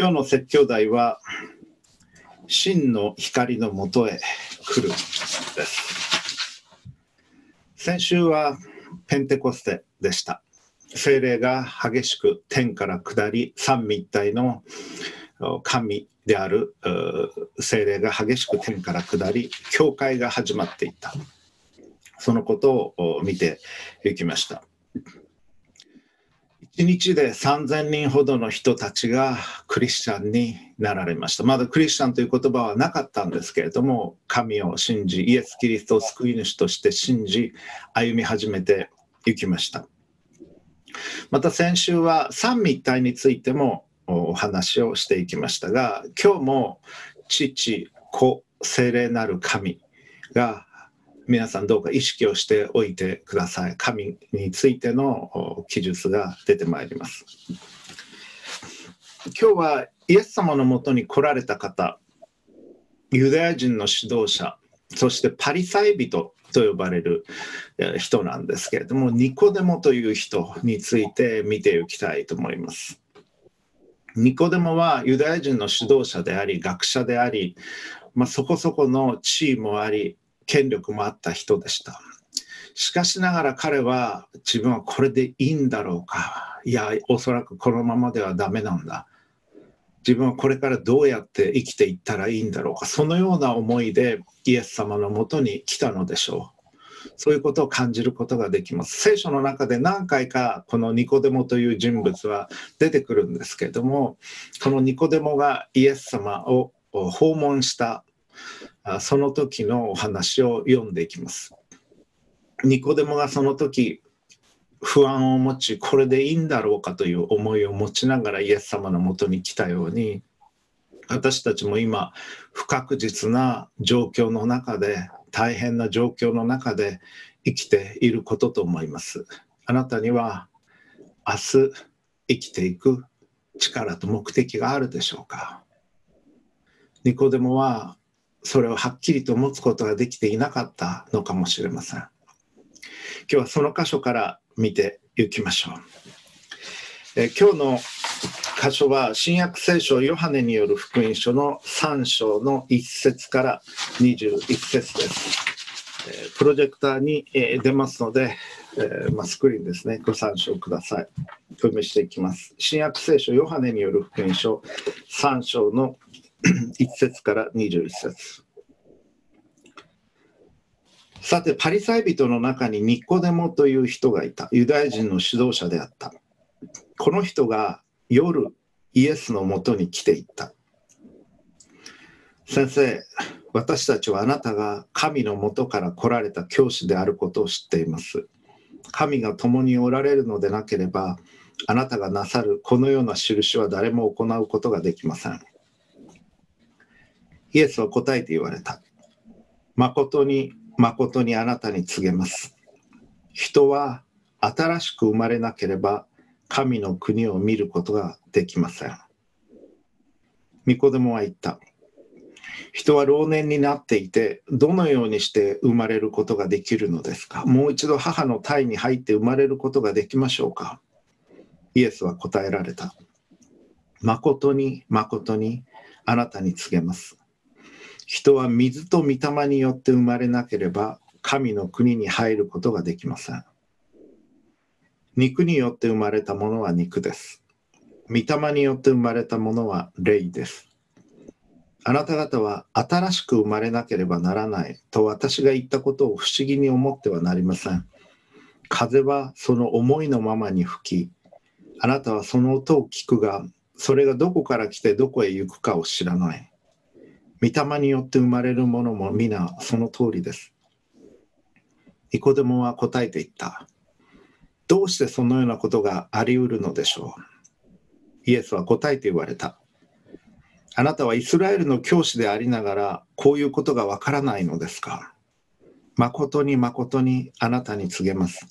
今日の説教題は真の光のもとへ来るです。先週はペンテコステでした。精霊が激しく天から下り三位一体の神である精霊が激しく天から下り教会が始まっていった。そのことを見ていきました。1日で3000人ほどの人たちがクリスチャンになられました。まだクリスチャンという言葉はなかったんですけれども、神を信じ、イエス・キリストを救い主として信じ、歩み始めていきました。また先週は三位一体についてもお話をしていきましたが、今日も父、子、精霊なる神が皆さんどうか意識をしておいてください。神についての記述が出てまいります。今日はイエス様のもとに来られた方、ユダヤ人の指導者、そしてパリサイ人と呼ばれる人なんですけれども、ニコデモという人について見ていきたいと思います。ニコデモはユダヤ人の指導者であり、学者であり、まあ、そこそこの地位もあり、権力もあった人でした。しかしながら彼は自分はこれでいいんだろうか。いや、おそらくこのままではダメなんだ。自分はこれからどうやって生きていったらいいんだろうか。そのような思いでイエス様のもとに来たのでしょう。そういうことを感じることができます。聖書の中で何回かこのニコデモという人物は出てくるんですけれども、このニコデモがイエス様を訪問したその時のお話を読んでいきます。ニコデモがその時不安を持ちこれでいいんだろうかという思いを持ちながらイエス様のもとに来たように私たちも今不確実な状況の中で大変な状況の中で生きていることと思います。あなたには明日生きていく力と目的があるでしょうかニコデモはそれをはっきりと持つことができていなかったのかもしれません。今日はその箇所から見ていきましょう。え今日の箇所は新約聖書ヨハネによる福音書の3章の1節から21節です。えプロジェクターに、え出ますので、えまスクリーンですね、ご参照ください。お読みしていきます。新約聖書ヨハネによる福音書3章の 1節から21節さて、パリサイ人の中にニコデモという人がいた。ユダヤ人の指導者であった。この人が夜、イエスのもとに来ていった。先生、私たちはあなたが神のもとから来られた教師であることを知っています。神が共におられるのでなければ、あなたがなさるこのような印は誰も行うことができません。イエスは答えて言われた。誠に誠にあなたに告げます。人は新しく生まれなければ神の国を見ることができません。ミコデモは言った。人は老年になっていて、どのようにして生まれることができるのですか？もう一度母の胎に入って生まれることができましょうか？イエスは答えられた。誠に誠にあなたに告げます。人は水と御霊によって生まれなければ神の国に入ることができません。肉によって生まれたものは肉です。御霊によって生まれたものは霊です。あなた方は新しく生まれなければならないと私が言ったことを不思議に思ってはなりません。風はその思いのままに吹き、あなたはその音を聞くが、それがどこから来てどこへ行くかを知らない。御霊によって生まれるものも皆その通りです。ニコデモは答えていった。どうしてそのようなことがあり得るのでしょうイエスは答えて言われた。あなたはイスラエルの教師でありながらこういうことがわからないのですか誠に誠にあなたに告げます。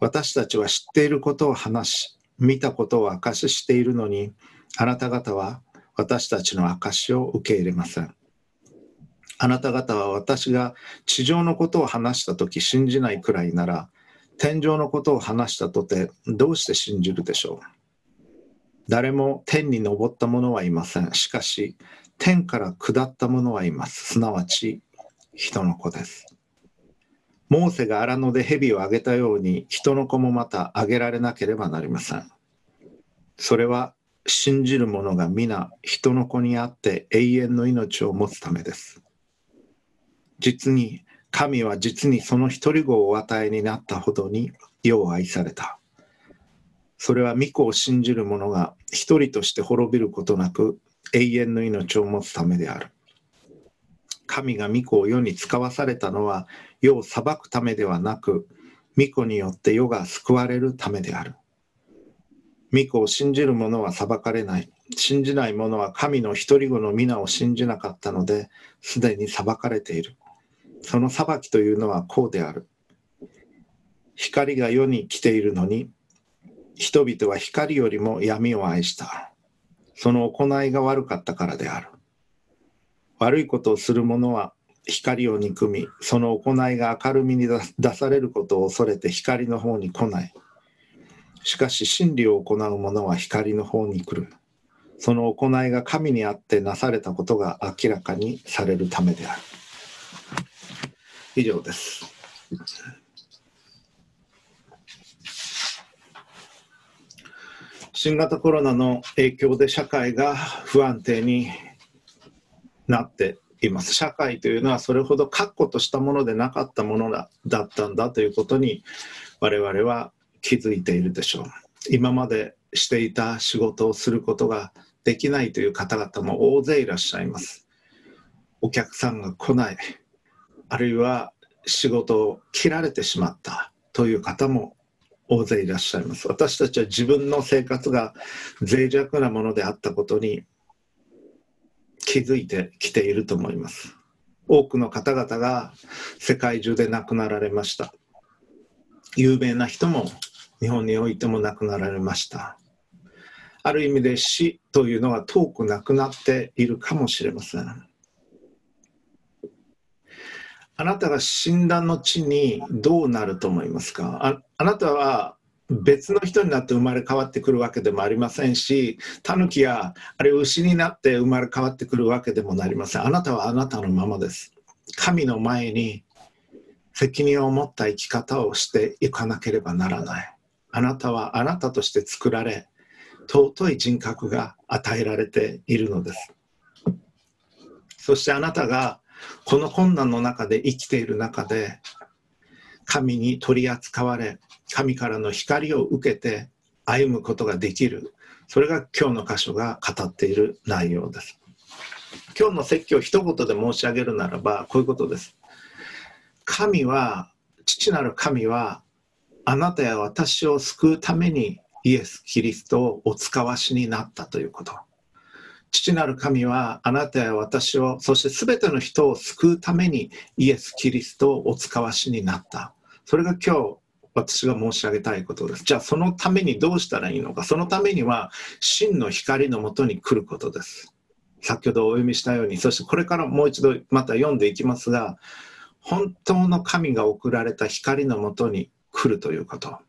私たちは知っていることを話し、見たことを証ししているのに、あなた方は私たちの証を受け入れません。あなた方は私が地上のことを話したとき信じないくらいなら、天上のことを話したとてどうして信じるでしょう？誰も天に昇った者はいません。しかし、天から下った者はいます。すなわち、人の子です。モーセが荒野で蛇をあげたように、人の子もまたあげられなければなりません。それは、信じる者が皆人の子にあって永遠の命を持つためです。実に神は実にその一人子をお与えになったほどに世を愛された。それは御子を信じる者が一人として滅びることなく永遠の命を持つためである。神が御子を世に使わされたのは世を裁くためではなく御子によって世が救われるためである。御子を信じる者は裁かれない。信じない者は神の一人子の皆を信じなかったのですでに裁かれている。その裁きというのはこうである。光が世に来ているのに、人々は光よりも闇を愛した。その行いが悪かったからである。悪いことをする者は光を憎み、その行いが明るみに出されることを恐れて光の方に来ない。しかし真理を行う者は光の方に来る。その行いが神にあってなされたことが明らかにされるためである。以上です。新型コロナの影響で社会が不安定になっています。社会というのはそれほど確固としたものでなかったものだったんだということに我々は気づいているでしょう。今までしていた仕事をすることができないという方々も大勢いらっしゃいます。お客さんが来ない。あるいは仕事を切られてしまったという方も大勢いらっしゃいます私たちは自分の生活が脆弱なものであったことに気づいてきていると思います多くの方々が世界中で亡くなられました有名な人も日本においても亡くなられましたある意味で死というのは遠くなくなっているかもしれませんあなたが死んだ後にどうなると思いますか？ああなたは別の人になって生まれ変わってくるわけでもありませんし、タヌキやあれ牛になって生まれ変わってくるわけでもなりません。あなたはあなたのままです。神の前に責任を持った生き方をしていかなければならない。あなたはあなたとして作られ、尊い人格が与えられているのです。そしてあなたがこの困難の中で生きている中で神に取り扱われ神からの光を受けて歩むことができる。それが今日の箇所が語っている内容です。今日の説教を一言で申し上げるならばこういうことです。神は父なる神はあなたや私を救うためにイエス・キリストをお使わしになったということ父なる神はあなたや私を、そして全ての人を救うためにイエス・キリストをお使わしになった。それが今日私が申し上げたいことです。じゃあそのためにどうしたらいいのか。そのためには真の光のもとに来ることです。先ほどお読みしたように、そしてこれからもう一度また読んでいきますが、本当の神が送られた光のもとに来るということ。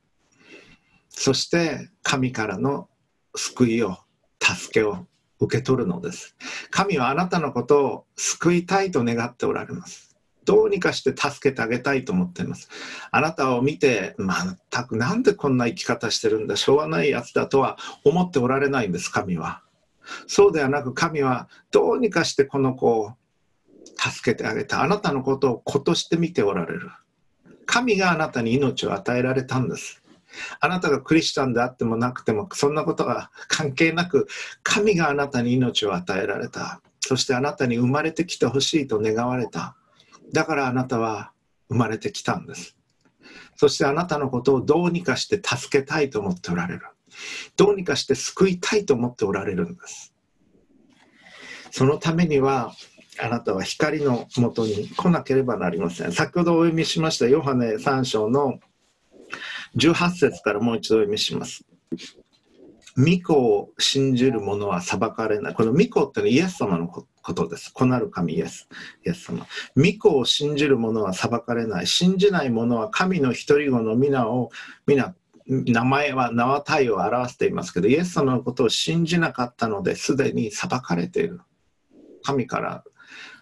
そして神からの救いを、助けを受け取るのです。神はあなたのことを救いたいと願っておられます。どうにかして助けてあげたいと思っています。あなたを見て、全くなんでこんな生き方してるんだ、しょうがないやつだとは思っておられないんです、神は。そうではなく神はどうにかしてこの子を助けてあげた。あなたのことを子として見ておられる。神があなたに命を与えられたんです。あなたがクリスチャンであってもなくてもそんなことが関係なく神があなたに命を与えられた。そしてあなたに生まれてきてほしいと願われた。だからあなたは生まれてきたんです。そしてあなたのことをどうにかして助けたいと思っておられる。どうにかして救いたいと思っておられるんです。そのためにはあなたは光のもとに来なければなりません先ほどお読みしましたヨハネ3章の18節からもう一度お読みします。御子を信じる者は裁かれない。この御子ってのはイエス様のことです。子なる神イエス。イエス様。御子を信じる者は裁かれない。信じない者は神の一人子の皆を皆名前は名は体を表していますけどイエス様のことを信じなかったのですでに裁かれている神から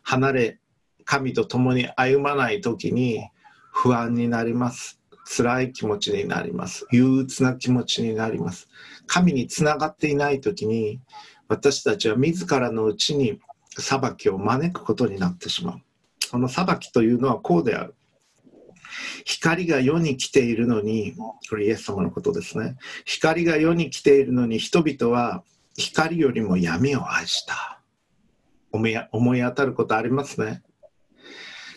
離れ神と共に歩まない時に不安になります。辛い気持ちになります。憂鬱な気持ちになります。神につながっていない時に私たちは自らのうちに裁きを招くことになってしまう。その裁きというのはこうである。光が世に来ているのに、これイエス様のことですね。光が世に来ているのに人々は光よりも闇を愛した。思い思い当たることありますね。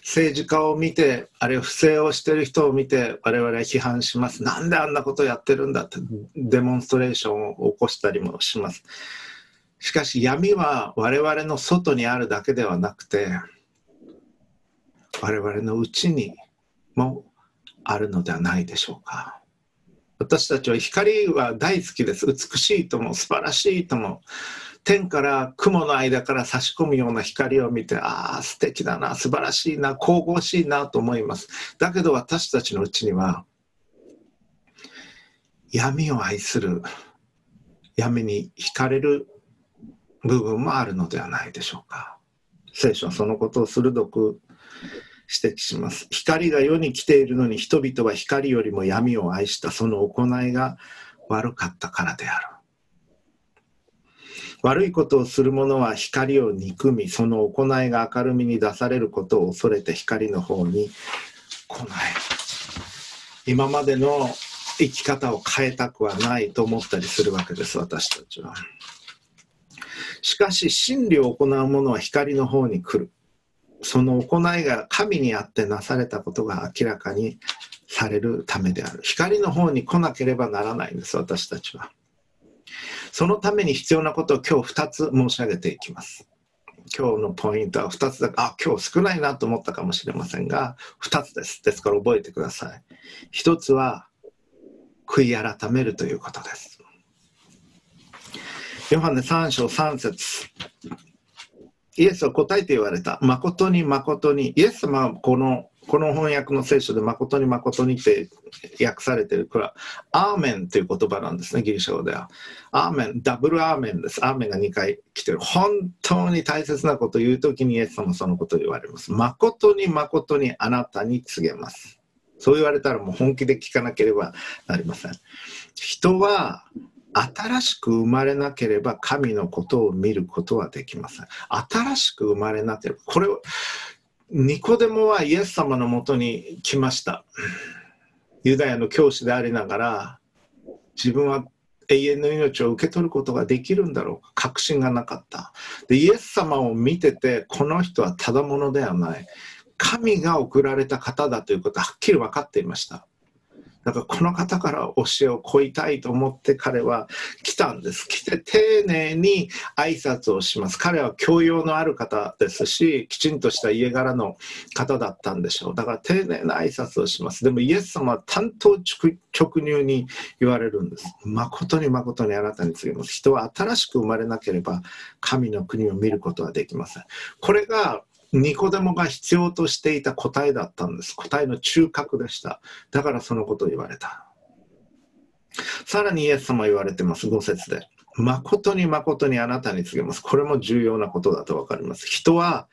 政治家を見て、あるいは不正をしてる人を見て、我々は批判します。なんであんなことやってるんだってデモンストレーションを起こしたりもします。しかし闇は我々の外にあるだけではなくて、我々のうちにもあるのではないでしょうか。私たちは光は大好きです。美しいとも素晴らしいとも。天から雲の間から差し込むような光を見て、ああ、素敵だな、素晴らしいな、神々しいなと思います。だけど私たちのうちには、闇を愛する、闇に惹かれる部分もあるのではないでしょうか。聖書はそのことを鋭く指摘します。光が世に来ているのに人々は光よりも闇を愛したその行いが悪かったからである。悪いことをする者は光を憎み、その行いが明るみに出されることを恐れて光の方に来ない。今までの生き方を変えたくはないと思ったりするわけです、私たちは。しかし、真理を行う者は光の方に来る。その行いが神にあってなされたことが明らかにされるためである光の方に来なければならないんです私たちはそのために必要なことを今日2つ申し上げていきます。今日のポイントは2つだ。あ今日少ないなと思ったかもしれませんが2つです。ですから覚えてください。1つは悔い改めるということです。ヨハネ3章3節。イエスは答えて言われた。誠に誠に。イエス様はこのこの翻訳の聖書で誠に誠にって訳されてる、これはアーメンという言葉なんですね、ギリシャ語では。アーメン、ダブルアーメンです。アーメンが2回来てる。本当に大切なことを言うときにイエス様はそのことを言われます。誠に誠にあなたに告げます。そう言われたらもう本気で聞かなければなりません。人は新しく生まれなければ神のことを見ることはできません。新しく生まれなければ、これを、ニコデモはイエス様のもとに来ました。ユダヤの教師でありながら、自分は永遠の命を受け取ることができるんだろうか。確信がなかった。でイエス様を見ててこの人はただ者ではない。神が送られた方だということははっきり分かっていました。だからこの方から教えを請いたいと思って彼は来たんです。来て丁寧に挨拶をします。彼は教養のある方ですし、きちんとした家柄の方だったんでしょう。だから丁寧な挨拶をします。でもイエス様は担当直入に言われるんです。誠に誠にあなたに告げます。人は新しく生まれなければ神の国を見ることはできません。これがニコデモが必要としていた答えだったんです。答えの中核でした。だからそのことを言われた。さらにイエス様言われてます、5節で。誠に誠にあなたに告げます。これも重要なことだと分かります。人は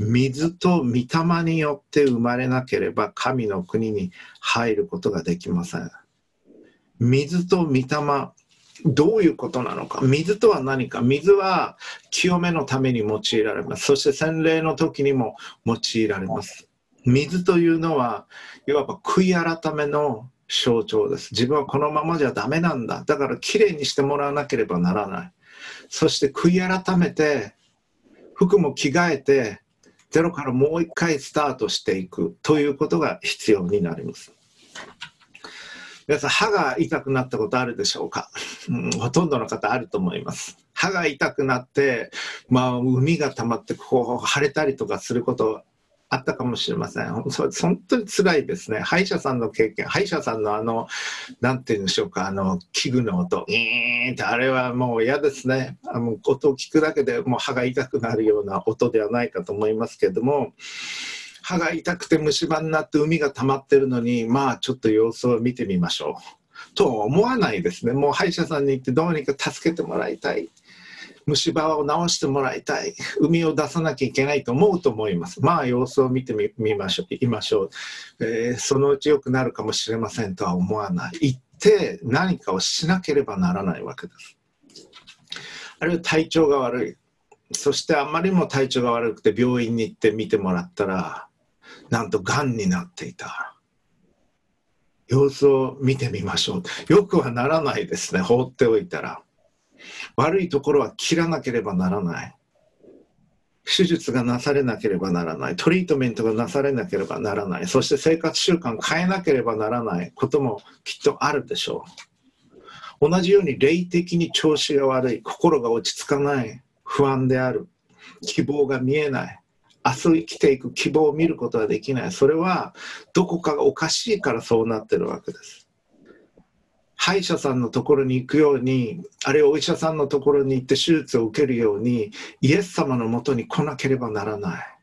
水と御霊によって生まれなければ神の国に入ることができません。水と御霊、どういうことなのか。水とは何か。水は清めのために用いられます。そして洗礼の時にも用いられます。水というのはいわば悔い改めの象徴です。自分はこのままじゃダメなんだ。だからきれいにしてもらわなければならない。そして悔い改めて服も着替えてゼロからもう一回スタートしていくということが必要になります。皆さん、歯が痛くなったことあるでしょうか、うん、ほとんどの方あると思います。歯が痛くなって、まあ、海が溜まって、こう、腫れたりとかすることあったかもしれません。本当に辛いですね。歯医者さんの経験、歯医者さんのあの、なんて言うんでしょうか、あの、器具の音、ーンって、あれはもう嫌ですね。あの音を聞くだけでもう歯が痛くなるような音ではないかと思いますけれども、歯が痛くて虫歯になって海が溜まってるのにまあちょっと様子を見てみましょうとは思わないですね。もう歯医者さんに行ってどうにか助けてもらいたい。虫歯を治してもらいたい。海を出さなきゃいけないと思うと思います。まあ様子を見てみましょう。いましょう、えー、そのうち良くなるかもしれませんとは思わない。行って何かをしなければならないわけです。あるいは体調が悪い。そしてあまりにも体調が悪くて病院に行って見てもらったら、なんとがんになっていた。様子を見てみましょう。よくはならないですね、放っておいたら。悪いところは切らなければならない。手術がなされなければならない。トリートメントがなされなければならない。そして生活習慣変えなければならないこともきっとあるでしょう。同じように霊的に調子が悪い。心が落ち着かない。不安である。希望が見えない。明日生きていく希望を見ることはできない。それはどこかがおかしいからそうなってるわけです。歯医者さんのところに行くように、あるいはお医者さんのところに行って手術を受けるように、イエス様のもとに来なければならない。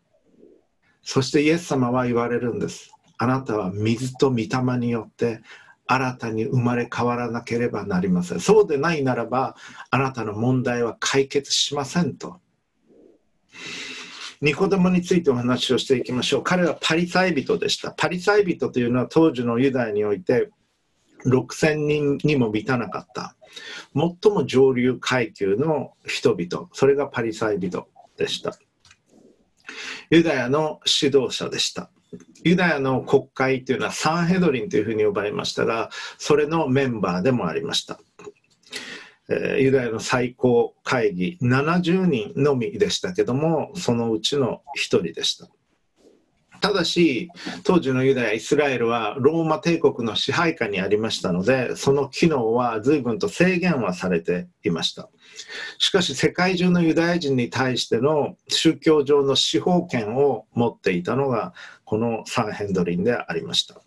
そしてイエス様は言われるんです。あなたは水と御霊によって新たに生まれ変わらなければなりません。そうでないならば、あなたの問題は解決しませんと。ニコデモについてお話をしていきましょう。彼はパリサイ人でした。パリサイ人というのは当時のユダヤにおいて6000人にも満たなかった。最も上流階級の人々。それがパリサイ人でした。ユダヤの指導者でした。ユダヤの国会というのはサンヘドリンというふうに呼ばれましたがそれのメンバーでもありました。ユダヤの最高会議70人のみでしたけどもそのうちの1人でしたただし、当時のユダヤ、イスラエルはローマ帝国の支配下にありましたので、その機能は随分と制限はされていました。しかし、世界中のユダヤ人に対しての宗教上の司法権を持っていたのが、このサンヘンドリンでありました。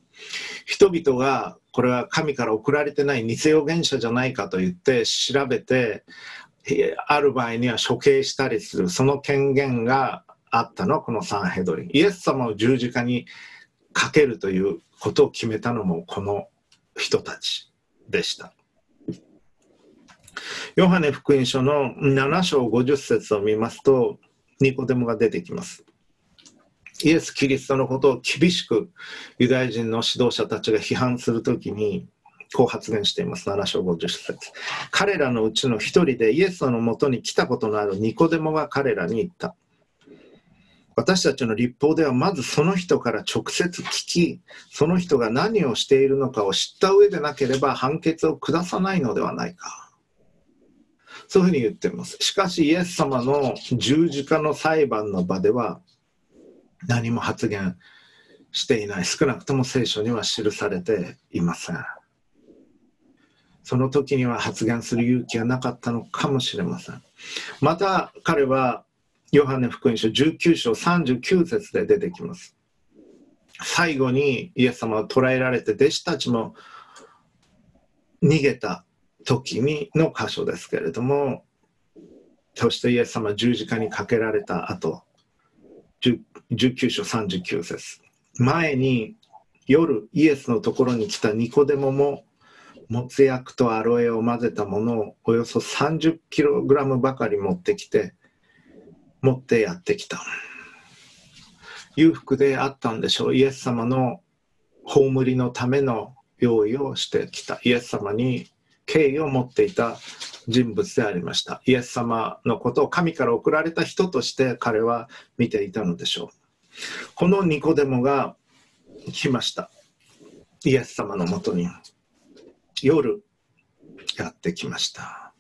人々がこれは神から送られてない偽預言者じゃないかと言って調べてある場合には処刑したりするその権限があったのはこのサンヘドリン。イエス様を十字架にかけるということを決めたのもこの人たちでした。ヨハネ福音書の7章50節を見ますと、ニコデモが出てきます。イエス・キリストのことを厳しくユダヤ人の指導者たちが批判するときに、こう発言しています。7章50節彼らのうちの一人でイエスのもとに来たことのあるニコデモが彼らに言った。私たちの立法ではまずその人から直接聞き、その人が何をしているのかを知った上でなければ判決を下さないのではないか。そういうふうに言っています。しかしイエス様の十字架の裁判の場では何も発言していない。少なくとも聖書には記されていません。その時には発言する勇気がなかったのかもしれません。また彼はヨハネ福音書19章39節で出てきます。最後にイエス様は捕らえられて弟子たちも逃げた時にの箇所ですけれどもそしてイエス様十字架にかけられた後19章39節前に夜イエスのところに来たニコデモももつ薬とアロエを混ぜたものをおよそ30キログラムばかり持ってきて持ってやってきた。裕福であったんでしょう。イエス様の葬りのための用意をしてきた。イエス様に敬意を持っていた人物でありました。イエス様のことを神から送られた人として彼は見ていたのでしょう。このニコデモが来ました。イエス様のもとに。夜やってきました。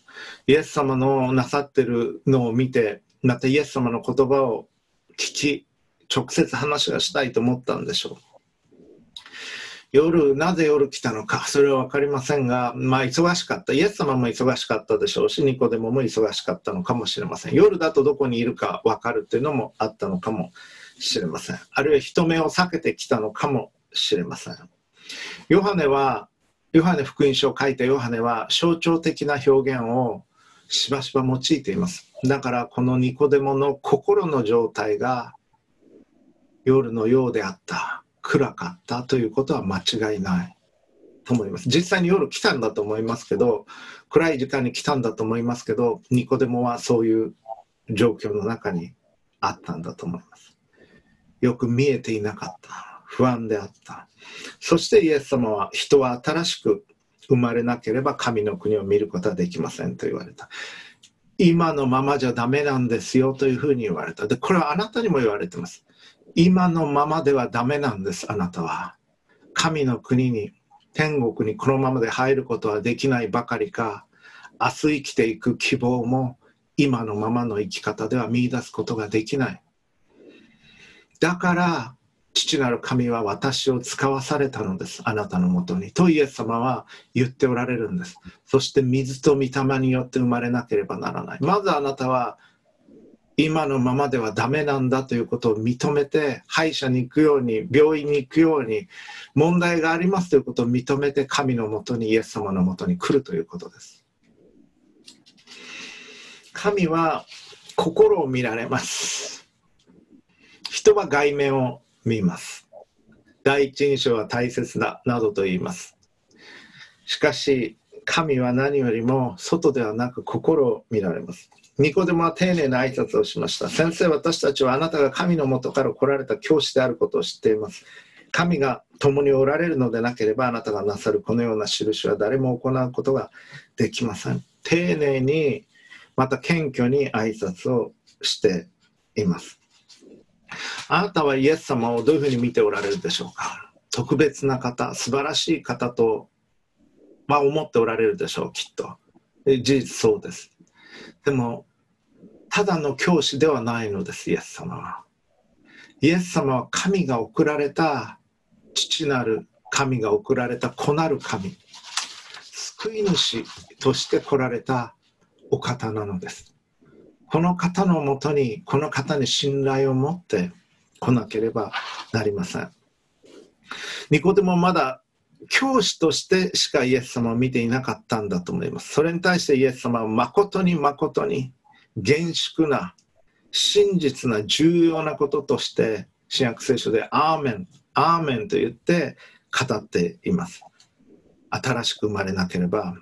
イエス様のなさってるのを見てまたイエス様の言葉を聞き、直接話がしたいと思ったんでしょう。夜、なぜ夜来たのか、それは分かりませんが、まあ忙しかった。イエス様も忙しかったでしょうし、ニコデモも忙しかったのかもしれません。夜だとどこにいるか分かるっていうのもあったのかもしれません。あるいは人目を避けてきたのかもしれません。ヨハネは、ヨハネ福音書を書いたヨハネは象徴的な表現をしばしば用いています。だからこのニコデモの心の状態が夜のようであった、暗かったということは間違いない。と思います。実際に夜来たんだと思いますけど、暗い時間に来たんだと思いますけど、ニコデモはそういう状況の中にあったんだと思います。よく見えていなかった。不安であった。そしてイエス様は人は新しく生まれなければ神の国を見ることはできませんと言われた。今のままじゃダメなんですよというふうに言われた。で、これはあなたにも言われてます。今のままではダメなんです、あなたは。神の国に、天国にこのままで入ることはできないばかりか、明日生きていく希望も今のままの生き方では見出すことができない。だから父なる神は私を使わされたのです。あなたのもとに。とイエス様は言っておられるんです。そして水と御霊によって生まれなければならない。まずあなたは今のままではダメなんだということを認めて歯医者に行くように病院に行くように問題がありますということを認めて神のもとにイエス様のもとに来るということです。神は心を見られます。人は外面を見ます。第一印象は大切だなどと言います。しかし、神は何よりも外ではなく心を見られます。ニコデモは丁寧な挨拶をしました。先生、私たちはあなたが神のもとから来られた教師であることを知っています。神が共におられるのでなければあなたがなさるこのような印は誰も行うことができません。丁寧に、また謙虚に挨拶をしています。あなたはイエス様をどういうふうに見ておられるでしょうか？特別な方、素晴らしい方と、まあ、思っておられるでしょう、きっと。事実そうです。でも、ただの教師ではないのです、イエス様は。イエス様は神が送られた、父なる神が送られた子なる神、救い主として来られたお方なのです。この方のもとに、この方に信頼を持って来なければなりません。ニコデモまだ教師としてしかイエス様を見ていなかったんだと思います。それに対してイエス様は誠に誠に厳粛な真実な重要なこととして新約聖書でアーメン、アーメンと言って語っています。新しく生まれなければ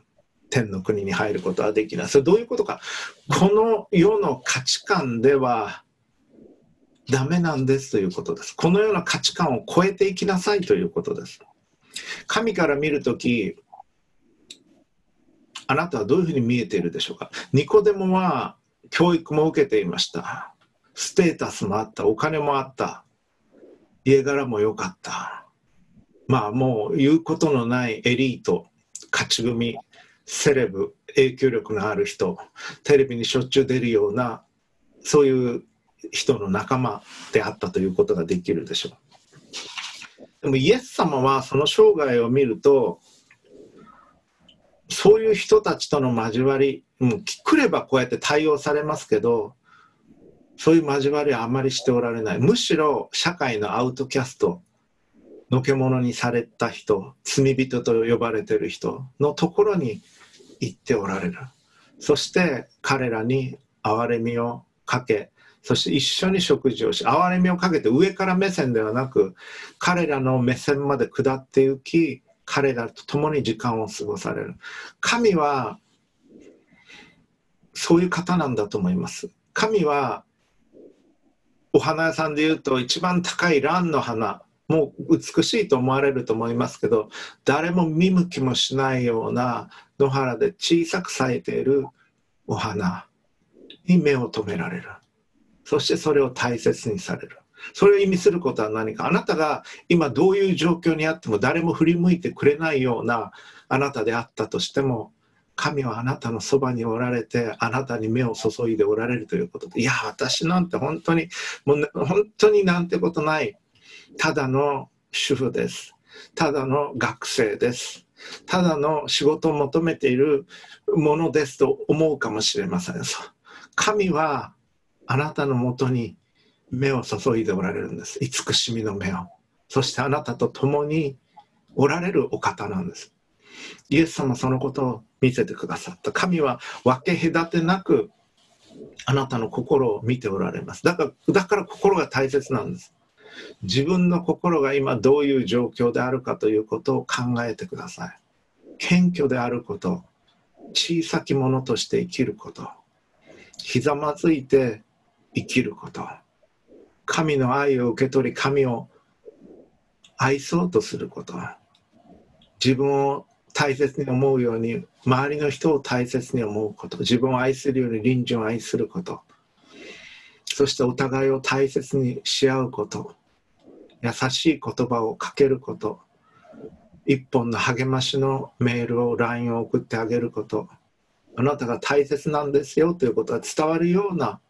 天の国に入ることはできない。それどういうことか。この世の価値観ではダメなんですということです。このような価値観を超えていきなさいということです。神から見るとき、あなたはどういうふうに見えているでしょうか？ニコデモは教育も受けていました。ステータスもあった。お金もあった。家柄も良かった。まあもう言うことのないエリート、勝ち組、セレブ影響力のある人テレビにしょっちゅう出るようなそういう人の仲間であったということができるでしょうでもイエス様はその生涯を見るとそういう人たちとの交わり、う、来ればこうやって対応されますけどそういう交わりはあまりしておられない。むしろ社会のアウトキャストのけ者にされた人罪人と呼ばれてる人のところに行っておられる。そして彼らに憐れみをかけそして一緒に食事をし憐れみをかけて上から目線ではなく彼らの目線まで下って行き彼らと共に時間を過ごされる。神はそういう方なんだと思います。神はお花屋さんでいうと一番高い蘭の花もう美しいと思われると思いますけど誰も見向きもしないような野原で小さく咲いているお花に目を留められる。そしてそれを大切にされるそれを意味することは何かあなたが今どういう状況にあっても誰も振り向いてくれないようなあなたであったとしても神はあなたのそばにおられてあなたに目を注いでおられるということでいや私なんて本当にもう、本当になんてことないただの主婦です。ただの学生です。ただの仕事を求めているものですと思うかもしれません。神はあなたのもとに目を注いでおられるんです。慈しみの目を。そしてあなたと共におられるお方なんです。イエス様そのことを見せてくださった。神は分け隔てなくあなたの心を見ておられます。だからだから心が大切なんです。自分の心が今どういう状況であるかということを考えてください謙虚であること小さき者として生きることひざまずいて生きること。神の愛を受け取り神を愛そうとすること。自分を大切に思うように周りの人を大切に思うこと。自分を愛するように隣人を愛すること。そしてお互いを大切にし合うこと。優しい言葉をかけること。一本の励ましのメールを LINE を送ってあげること。あなたが大切なんですよということが伝わるような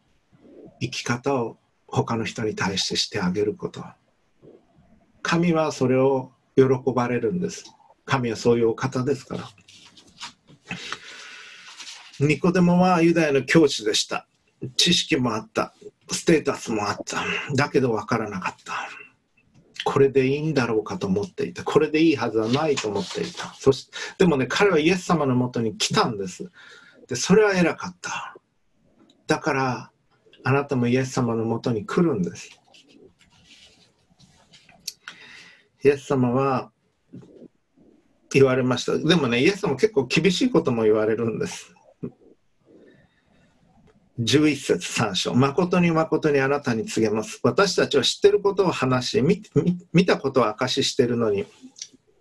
生き方を他の人に対してしてあげること。神はそれを喜ばれるんです。神はそういうお方ですから。ニコデモはユダヤの教師でした。知識もあった。ステータスもあった。だけど分からなかった。これでいいんだろうかと思っていた。これでいいはずはないと思っていた。そしでもね彼はイエス様のもとに来たんです。でそれは偉かった。だからあなたもイエス様のもとに来るんです。イエス様は言われました。でもねイエス様結構厳しいことも言われるんです。11節3章。誠に誠にあなたに告げます。私たちは知ってることを話し見たことを証ししてるのに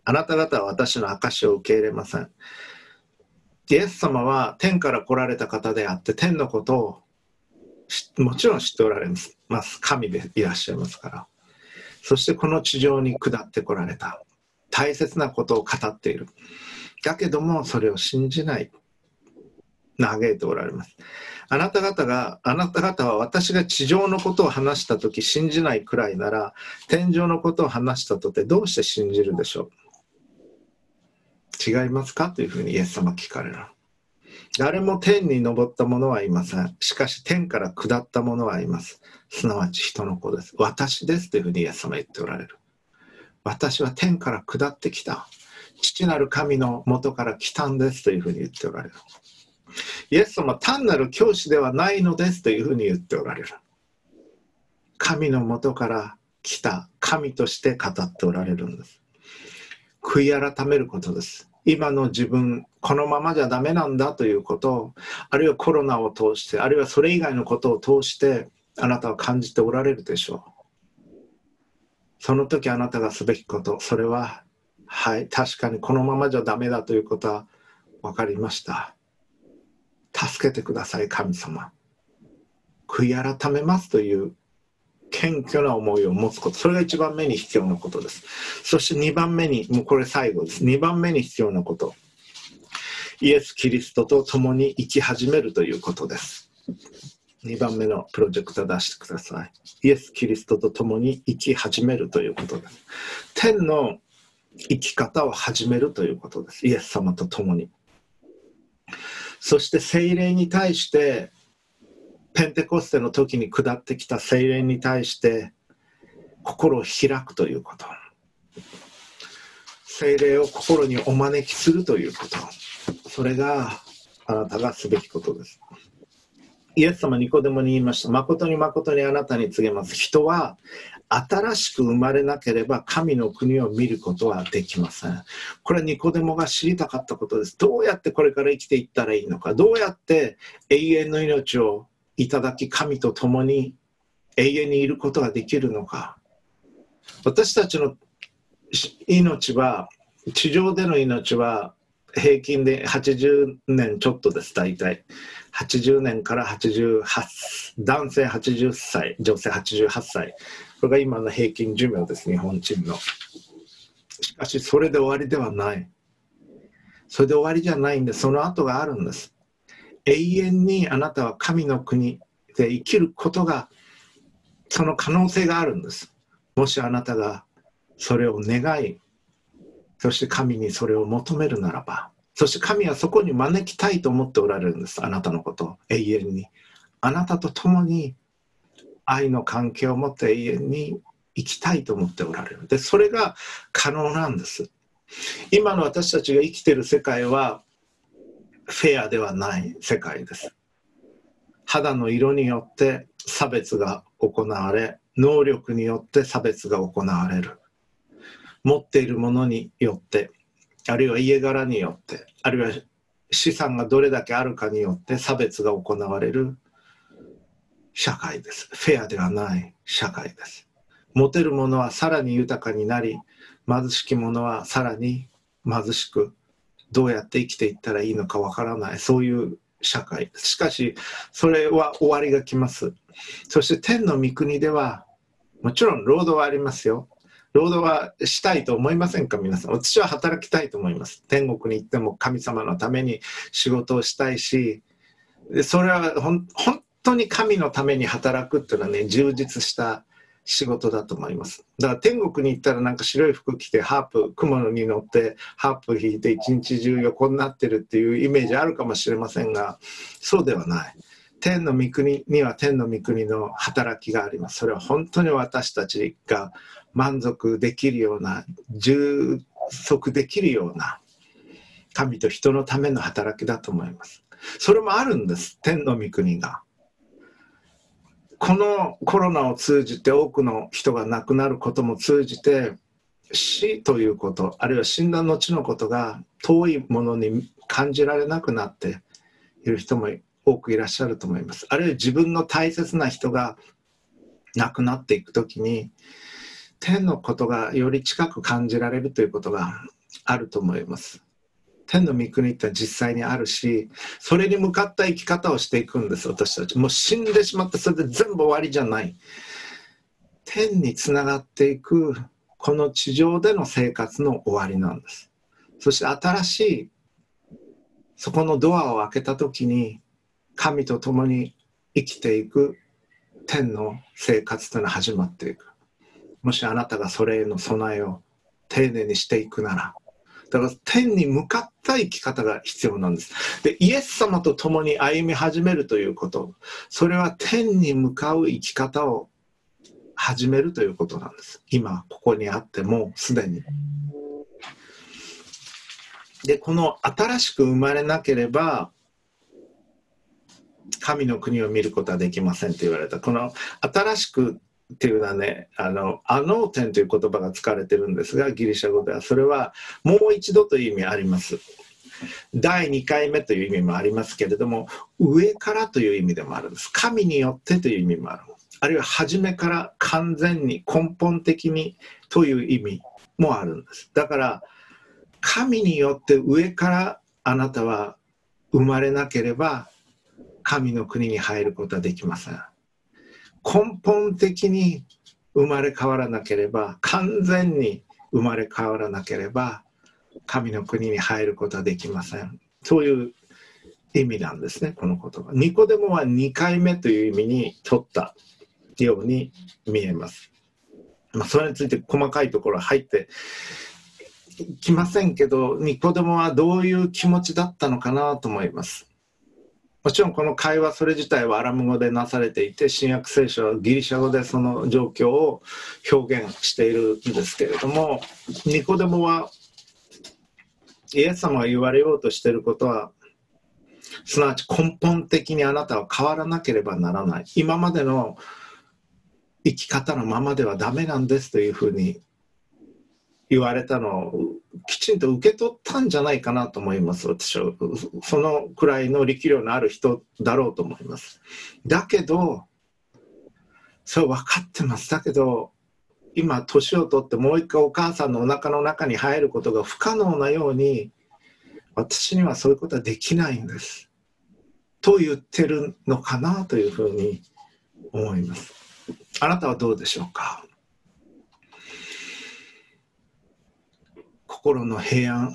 あなた方は私の証を受け入れません。イエス様は天から来られた方であって天のことをもちろん知っておられます。神でいらっしゃいますから。そしてこの地上に下ってこられた。大切なことを語っている。だけどもそれを信じない。嘆いておられます。あなた方が、あなた方は私が地上のことを話したとき信じないくらいなら、天井のことを話したとてどうして信じるでしょう？違いますか？というふうにイエス様聞かれる。誰も天に昇った者はいません。しかし天から下った者はいます。すなわち人の子です。私ですというふうにイエス様言っておられる。私は天から下ってきた。父なる神の元から来たんですというふうに言っておられる。イエス様は単なる教師ではないのですというふうに言っておられる。神のもとから来た神として語っておられるんです。悔い改めることです。今の自分、このままじゃダメなんだということを、あるいはコロナを通して、あるいはそれ以外のことを通して、あなたは感じておられるでしょう。その時あなたがすべきこと、それは、はい、確かにこのままじゃダメだということは分かりました。助けてください神様悔い改めますという謙虚な思いを持つこと。それが1番目に必要なことです。そして2番目にもうこれ最後です。2番目に必要なこと。イエス・キリストと共に生き始めるということです。2番目のプロジェクト出してください。イエス・キリストと共に生き始めるということです。天の生き方を始めるということです。イエス様と共に。そして精霊に対してペンテコステの時に下ってきた精霊に対して心を開くということ。精霊を心にお招きするということ。それがあなたがすべきことです。イエス様ニコデモに言いました。誠に誠にあなたに告げます。人は新しく生まれなければ神の国を見ることはできません。これはニコデモが知りたかったことです。どうやってこれから生きていったらいいのか、どうやって永遠の命をいただき神と共に永遠にいることができるのか。私たちの命は、地上での命は平均で80年ちょっとです、大体。80年から88、男性80歳、女性88歳。これが今の平均寿命です、日本人の。しかし、それで終わりではない。それで終わりじゃないんで、その後があるんです。永遠にあなたは神の国で生きることが、その可能性があるんです。もしあなたがそれを願い、そして神にそれを求めるならば、そして神はそこに招きたいと思っておられるんです、あなたのことを永遠に。あなたと共に愛の関係を持って永遠に生きたいと思っておられるでそれが可能なんです今の私たちが生きてる世界はフェアではない世界です。肌の色によって差別が行われ能力によって差別が行われる。持っているものによってあるいは家柄によってあるいは資産がどれだけあるかによって差別が行われる社会です。フェアではない社会です。持てるものはさらに豊かになり貧しき者はさらに貧しくどうやって生きていったらいいのかわからない。そういう社会。しかしそれは終わりが来ます。そして天の御国ではもちろん労働はありますよ。労働はしたいと思いませんか？皆さん。私は働きたいと思います。天国に行っても神様のために仕事をしたいしそれは本当に神のために働くっていうのはね充実した仕事だと思います。だから天国に行ったらなんか白い服着てハープ、雲に乗ってハープ弾いて一日中横になってるっていうイメージあるかもしれませんが、そうではない。天の御国には天の御国の働きがあります。それは本当に私たちが満足できるような、充足できるような神と人のための働きだと思います。それもあるんです、天の御国が。このコロナを通じて多くの人が亡くなることも通じて死ということあるいは死んだ後のことが遠いものに感じられなくなっている人も多くいらっしゃると思います。あるいは自分の大切な人が亡くなっていく時に天のことがより近く感じられるということがあると思います。天の御国って実際にあるしそれに向かった生き方をしていくんです私たち。もう死んでしまってそれで全部終わりじゃない。天につながっていくこの地上での生活の終わりなんです。そして新しいそこのドアを開けた時に神と共に生きていく天の生活というのは始まっていく。もしあなたがそれへの備えを丁寧にしていくならだから天に向かった生き方が必要なんです。で、イエス様と共に歩み始めるということ、それは天に向かう生き方を始めるということなんです。今、ここにあってもすでに。で、この新しく生まれなければ、神の国を見ることはできませんと言われた。この新しくっていうのはね、あの、アノーテンという言葉が使われてるんですが、ギリシャ語では、それはもう一度という意味あります。第2回目という意味もありますけれども、上からという意味でもあるんです。神によってという意味もある。あるいは初めから完全に根本的にという意味もあるんです。だから、神によって上からあなたは生まれなければ神の国に入ることはできません。根本的に生まれ変わらなければ完全に生まれ変わらなければ神の国に入ることはできません。そういう意味なんですねこの言葉。ニコデモは2回目という意味に取ったように見えます、まあ、それについて細かいところ入ってきませんけどニコデモはどういう気持ちだったのかなと思います。もちろんこの会話それ自体はアラム語でなされていて新約聖書はギリシャ語でその状況を表現しているんですけれどもニコデモはイエス様が言われようとしていることはすなわち根本的にあなたは変わらなければならない。今までの生き方のままではダメなんですというふうに言われたのをきちんと受け取ったんじゃないかなと思います私は。そのくらいの力量のある人だろうと思います。だけどそう分かってます。だけど今年を取ってもう一回お母さんのお腹の中に入ることが不可能なように私にはそういうことはできないんです。と言ってるのかなというふうに思います。あなたはどうでしょうか？心の平安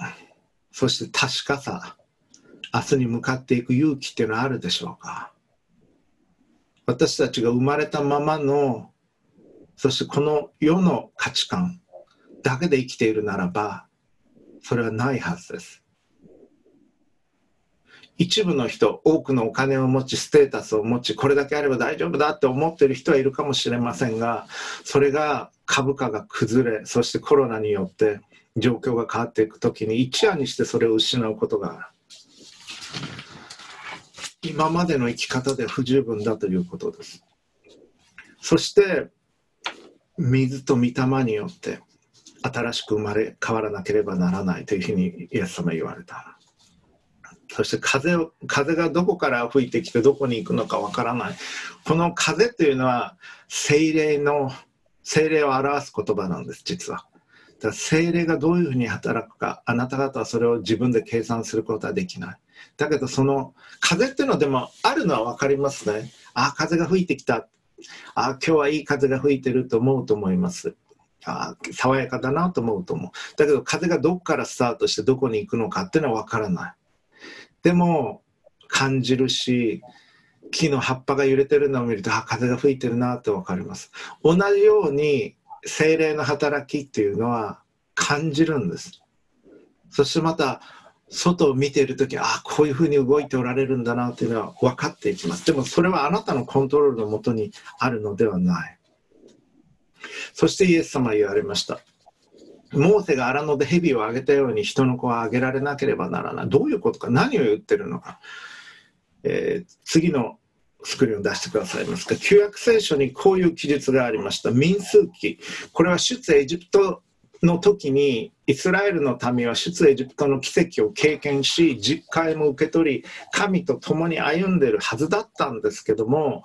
そして確かさ明日に向かっていく勇気っていうのはあるでしょうか。私たちが生まれたままのそしてこの世の価値観だけで生きているならばそれはないはずです。一部の人多くのお金を持ちステータスを持ちこれだけあれば大丈夫だって思っている人はいるかもしれませんがそれが株価が崩れそしてコロナによって状況が変わっていく時に一夜にしてそれを失うことが今までの生き方で不十分だということですそして水と御霊によって新しく生まれ変わらなければならないというふうにイエス様言われた。そして風を風がどこから吹いてきてどこに行くのかわからない。この風というのは精霊の精霊を表す言葉なんです、実は。だ精霊がどういうふうに働くか、あなた方はそれを自分で計算することはできない。だけど、その風っていうのはでもあるのは分かりますね。ああ、風が吹いてきた。あ、今日はいい風が吹いてると思うと思います。あ爽やかだなと思うと思う。だけど風がどこからスタートしてどこに行くのかっていうのは分からない。でも感じるし、木の葉っぱが揺れてるのを見ると、あ、風が吹いてるなって分かります。同じように精霊の働きっていうのは感じるんです。そしてまた外を見ている時ああこういうふうに動いておられるんだなというのは分かっていきます。でもそれはあなたのコントロールのもとにあるのではない。そしてイエス様は言われました。モーセが荒野で蛇をあげたように人の子はあげられなければならない。どういうことか。何を言ってるのか、えー、次のスクリーンを出してくださいますか？旧約聖書にこういう記述がありました。民数記。これは出エジプトの時にイスラエルの民は出エジプトの奇跡を経験し実戒も受け取り神と共に歩んでいるはずだったんですけども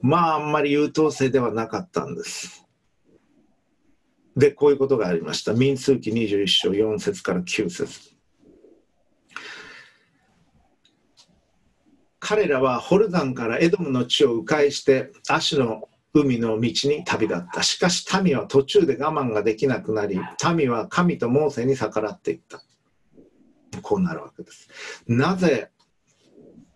まああんまり優等生ではなかったんです。でこういうことがありました。民数記21章4節から9節。彼らはホルダンからエドムの地を迂回してアシュの海の道に旅立った。しかし民は途中で我慢ができなくなり、民は神とモーセに逆らっていった。こうなるわけです。なぜ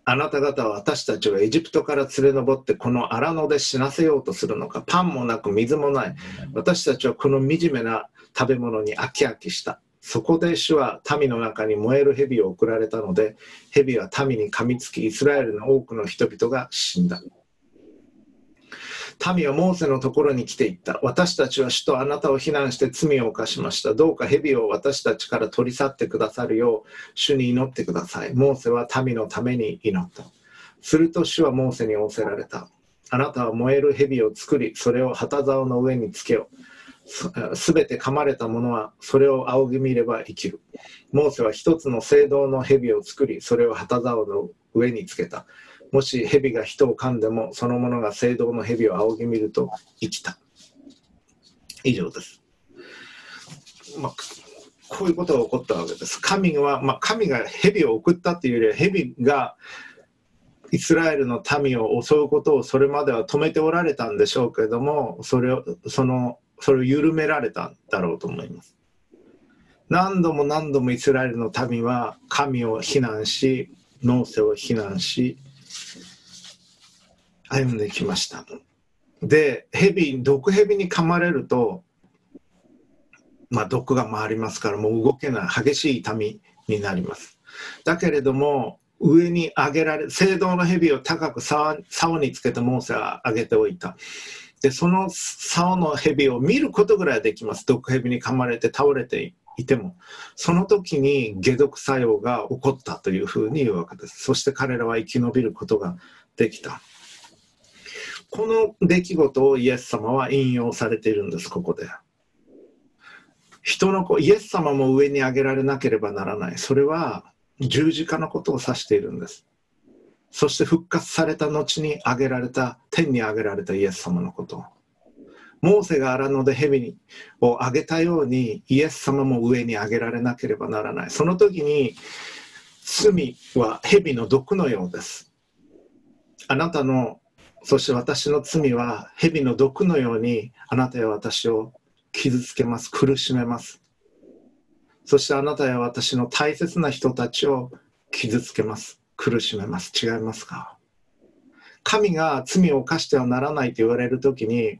あなた方は私たちをエジプトから連れ上ってこの荒野で死なせようとするのか。パンもなく水もない。私たちはこの惨めな食べ物に飽き飽きした。そこで主は民の中に燃える蛇を送られたので、蛇は民に噛みつき、イスラエルの多くの人々が死んだ。民はモーセのところに来ていった。私たちは主とあなたを非難して罪を犯しました。どうか蛇を私たちから取り去ってくださるよう、主に祈ってください。モーセは民のために祈った。すると主はモーセに仰せられた。あなたは燃える蛇を作り、それを旗竿の上につけよう。すべて噛まれた者はそれを仰ぎ見れば生きる。モーセは一つの聖堂の蛇を作り、それを旗竿の上につけた。もし蛇が人を噛んでもその者が聖堂の蛇を仰ぎ見ると生きた以上です、まあ、こういうことが起こったわけです神は、まあ、神が蛇を送ったというよりは蛇がイスラエルの民を襲うことをそれまでは止めておられたんでしょうけれどもそれをそのそれを緩められたんだろうと思います何度も何度もイスラエルの民は神を非難しノーセを非難し歩んできました。で、蛇、毒蛇に噛まれると、まあ、毒が回りますから、もう動けない、激しい痛みになります。だけれども、上に上げられ、聖堂の蛇を高く竿につけてモーセは上げておいた。で、その竿の蛇を見ることぐらいできます。毒蛇に噛まれて倒れていても。その時に解毒作用が起こったというふうに言うわけです。そして彼らは生き延びることができた。この出来事をイエス様は引用されているんです、ここで。人の子、イエス様も上に上げられなければならない。それは十字架のことを指しているんです。そして復活された後に上げられた、天に上げられたイエス様のこと。モーセが荒野で蛇を上げたようにイエス様も上に上げられなければならない。その時に罪は蛇の毒のようです。あなたのそして私の罪は蛇の毒のようにあなたや私を傷つけます、苦しめます。そしてあなたや私の大切な人たちを傷つけます、苦しめます。違いますか？神が罪を犯してはならないと言われる時に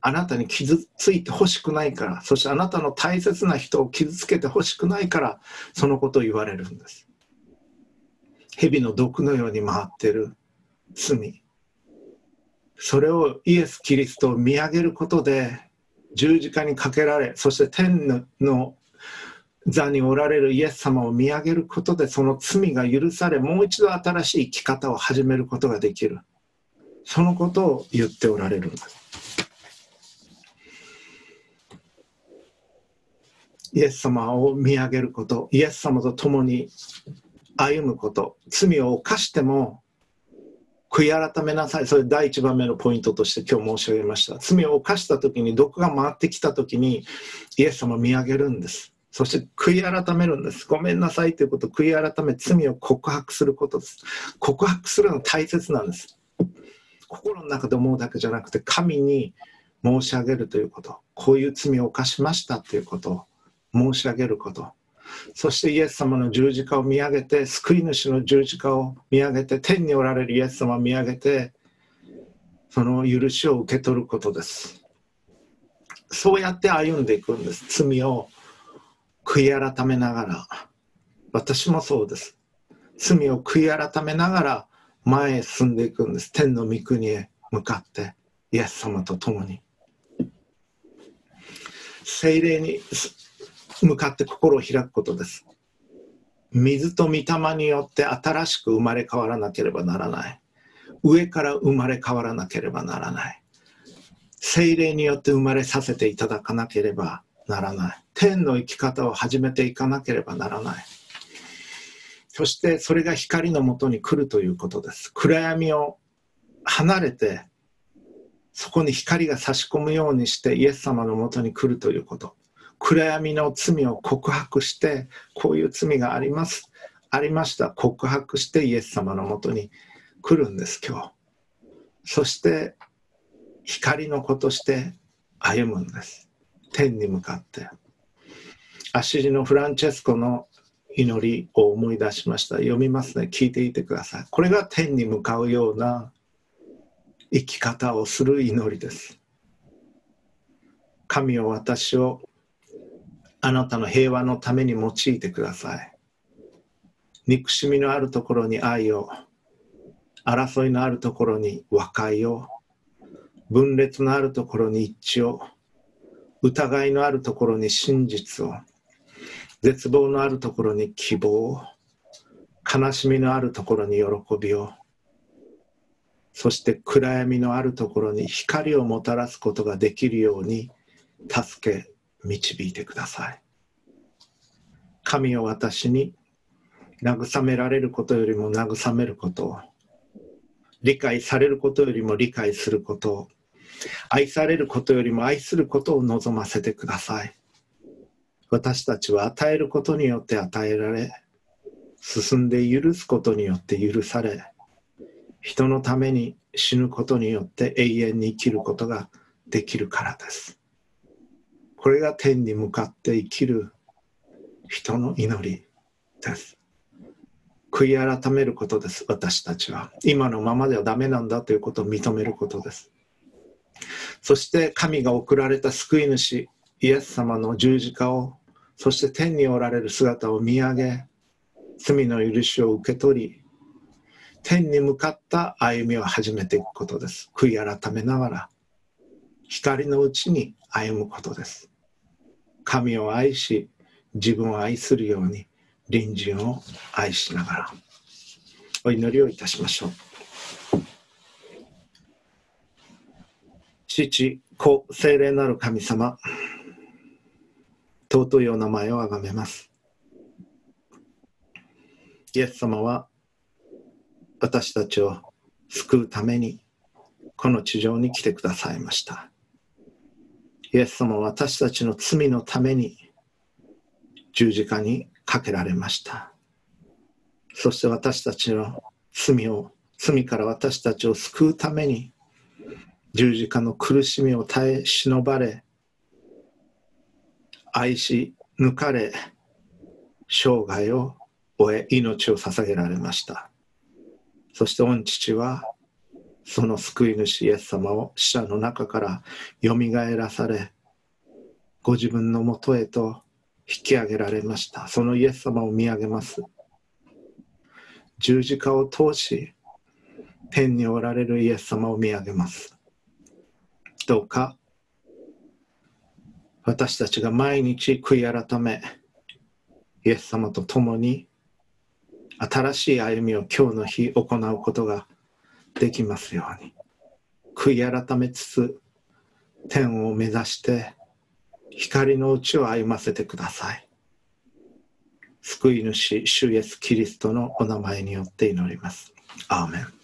あなたに傷ついてほしくないからそしてあなたの大切な人を傷つけてほしくないからそのことを言われるんです。蛇の毒のように回ってる罪。それをイエス・キリストを見上げることで十字架にかけられそして天の座におられるイエス様を見上げることでその罪が許されもう一度新しい生き方を始めることができる。そのことを言っておられるんですイエス様を見上げることイエス様と共に歩むこと罪を犯しても悔い改めなさい。それ第一番目のポイントとして今日申し上げました。罪を犯した時に毒が回ってきた時にイエス様を見上げるんです。そして悔い改めるんです。ごめんなさいということを悔い改め、罪を告白することです。告白するの大切なんです。心の中で思うだけじゃなくて、神に申し上げるということ。こういう罪を犯しましたということを申し上げること。そしてイエス様の十字架を見上げて救い主の十字架を見上げて天におられるイエス様を見上げてその許しを受け取ることですそうやって歩んでいくんです罪を悔い改めながら私もそうです罪を悔い改めながら前へ進んでいくんです天の御国へ向かってイエス様と共に精霊に向かって心を開くことです。水と御霊によって新しく生まれ変わらなければならない。上から生まれ変わらなければならない。精霊によって生まれさせていただかなければならない。天の生き方を始めていかなければならない。そしてそれが光のもとに来るということです。暗闇を離れて、そこに光が差し込むようにしてイエス様のもとに来るということ。暗闇の罪を告白してこういう罪がありますありました告白してイエス様のもとに来るんです今日そして光の子として歩むんです天に向かって。アシリのフランチェスコの祈りを思い出しました。読みますね。聞いていてください。これが天に向かうような生き方をする祈りです。神を私をあなたの平和のために用いてください。憎しみのあるところに愛を、争いのあるところに和解を、分裂のあるところに一致を、疑いのあるところに真実を、絶望のあるところに希望を、悲しみのあるところに喜びを、そして暗闇のあるところに光をもたらすことができるように助け導いてください。神を私に慰められることよりも慰めることを、理解されることよりも理解することを、愛されることよりも愛することを望ませてください。私たちは与えることによって与えられ、進んで許すことによって許され、人のために死ぬことによって永遠に生きることができるからです。これが天に向かって生きる人の祈りです。悔い改めることです、私たちは。今のままではダメなんだということを認めることです。そして神が送られた救い主、イエス様の十字架を、そして天におられる姿を見上げ、罪の許しを受け取り、天に向かった歩みを始めていくことです。悔い改めながら、光のうちに歩むことです。神を愛し自分を愛するように隣人を愛しながらお祈りをいたしましょう父子聖霊なる神様尊いお名前をあがめますイエス様は私たちを救うためにこの地上に来てくださいましたイエス様は私たちの罪のために十字架にかけられました。そして私たちの罪を、罪から私たちを救うために十字架の苦しみを耐え忍ばれ、愛し抜かれ、生涯を終え、命を捧げられました。そして御父はその救い主イエス様を死者の中からよみがえらされご自分のもとへと引き上げられました。そのイエス様を見上げます。十字架を通し天におられるイエス様を見上げます。どうか私たちが毎日悔い改めイエス様と共に新しい歩みを今日の日行うことができますように悔い改めつつ天を目指して光のうちを歩ませてください。救い主、主イエス・キリストのお名前によって祈ります。アーメン。